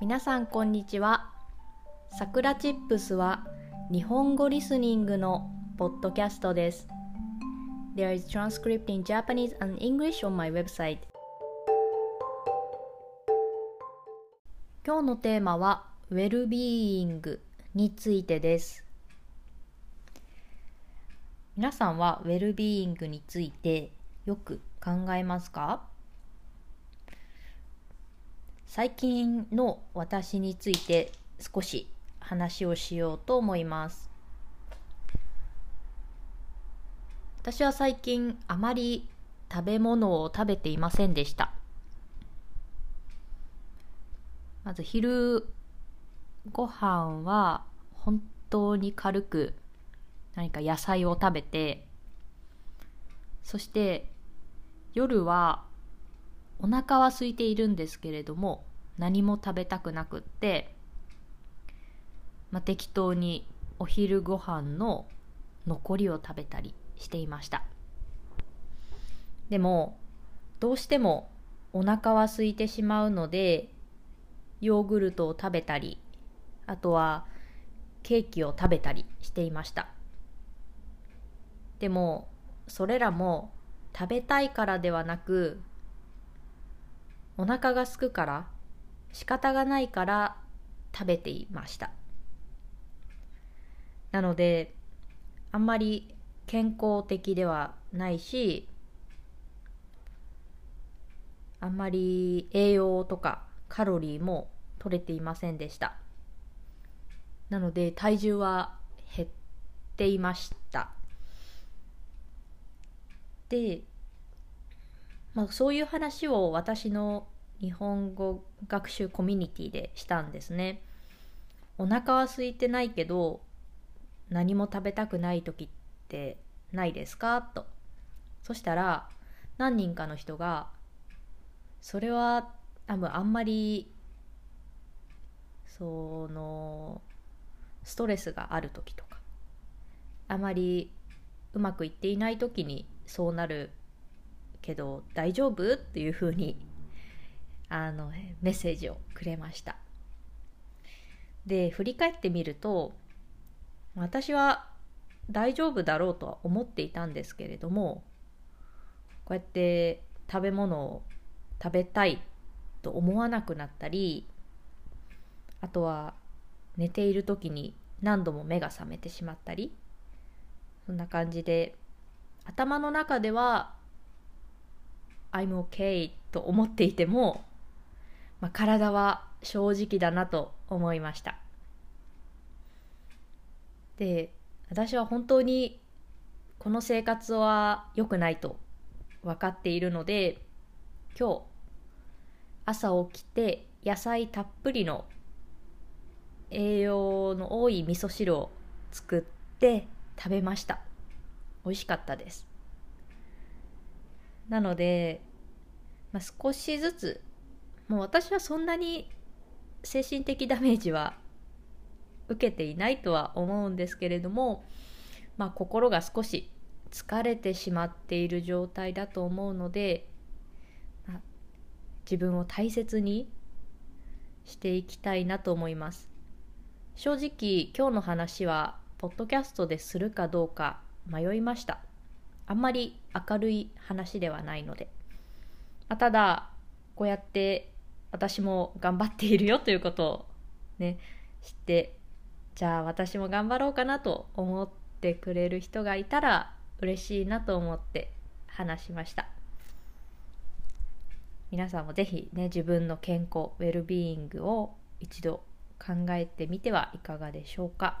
皆さんこんにちは。さくらチップスは日本語リスニングのポッドキャストです。There is transcript in Japanese and English on my website. 今日のテーマはウェルビーイングについてです。皆さんはウェルビーイングについてよく考えますか？最近の私について少し話をしようと思います。私は最近あまり食べ物を食べていませんでした。まず昼ご飯は本当に軽く何か野菜を食べてそして夜はお腹は空いているんですけれども何も食べたくなくって、まあ、適当にお昼ご飯の残りを食べたりしていました。でもどうしてもお腹は空いてしまうのでヨーグルトを食べたりあとはケーキを食べたりしていました。でもそれらも食べたいからではなくお腹がすくから仕方がないから食べていました。なのであんまり健康的ではないしあんまり栄養とかカロリーも取れていませんでした。なので体重は減っていました。でまあ、そういう話を私の日本語学習コミュニティでしたんですね。お腹は空いてないけど何も食べたくない時ってないですか？と。そしたら何人かの人がそれは多分あんまりそのストレスがある時とかあまりうまくいっていない時にそうなるけど大丈夫？っていうふうにあのメッセージをくれました。で振り返ってみると私は大丈夫だろうとは思っていたんですけれどもこうやって食べ物を食べたいと思わなくなったりあとは寝ている時に何度も目が覚めてしまったりそんな感じで頭の中では I'm okay と思っていても、まあ、体は正直だなと思いました。で私は本当にこの生活は良くないと分かっているので今日朝起きて野菜たっぷりの栄養の多い味噌汁を作って食べました。美味しかったです。なので、まあ、少しずつもう私はそんなに精神的ダメージは受けていないとは思うんですけれども、まあ、心が少し疲れてしまっている状態だと思うので、まあ、自分を大切にしていきたいなと思います。正直今日の話はポッドキャストでするかどうか迷いました。あんまり明るい話ではないので、まあ、ただこうやって私も頑張っているよということをね知ってじゃあ私も頑張ろうかなと思ってくれる人がいたら嬉しいなと思って話しました。皆さんもぜひね自分の健康ウェルビーイングを一度考えてみてはいかがでしょうか。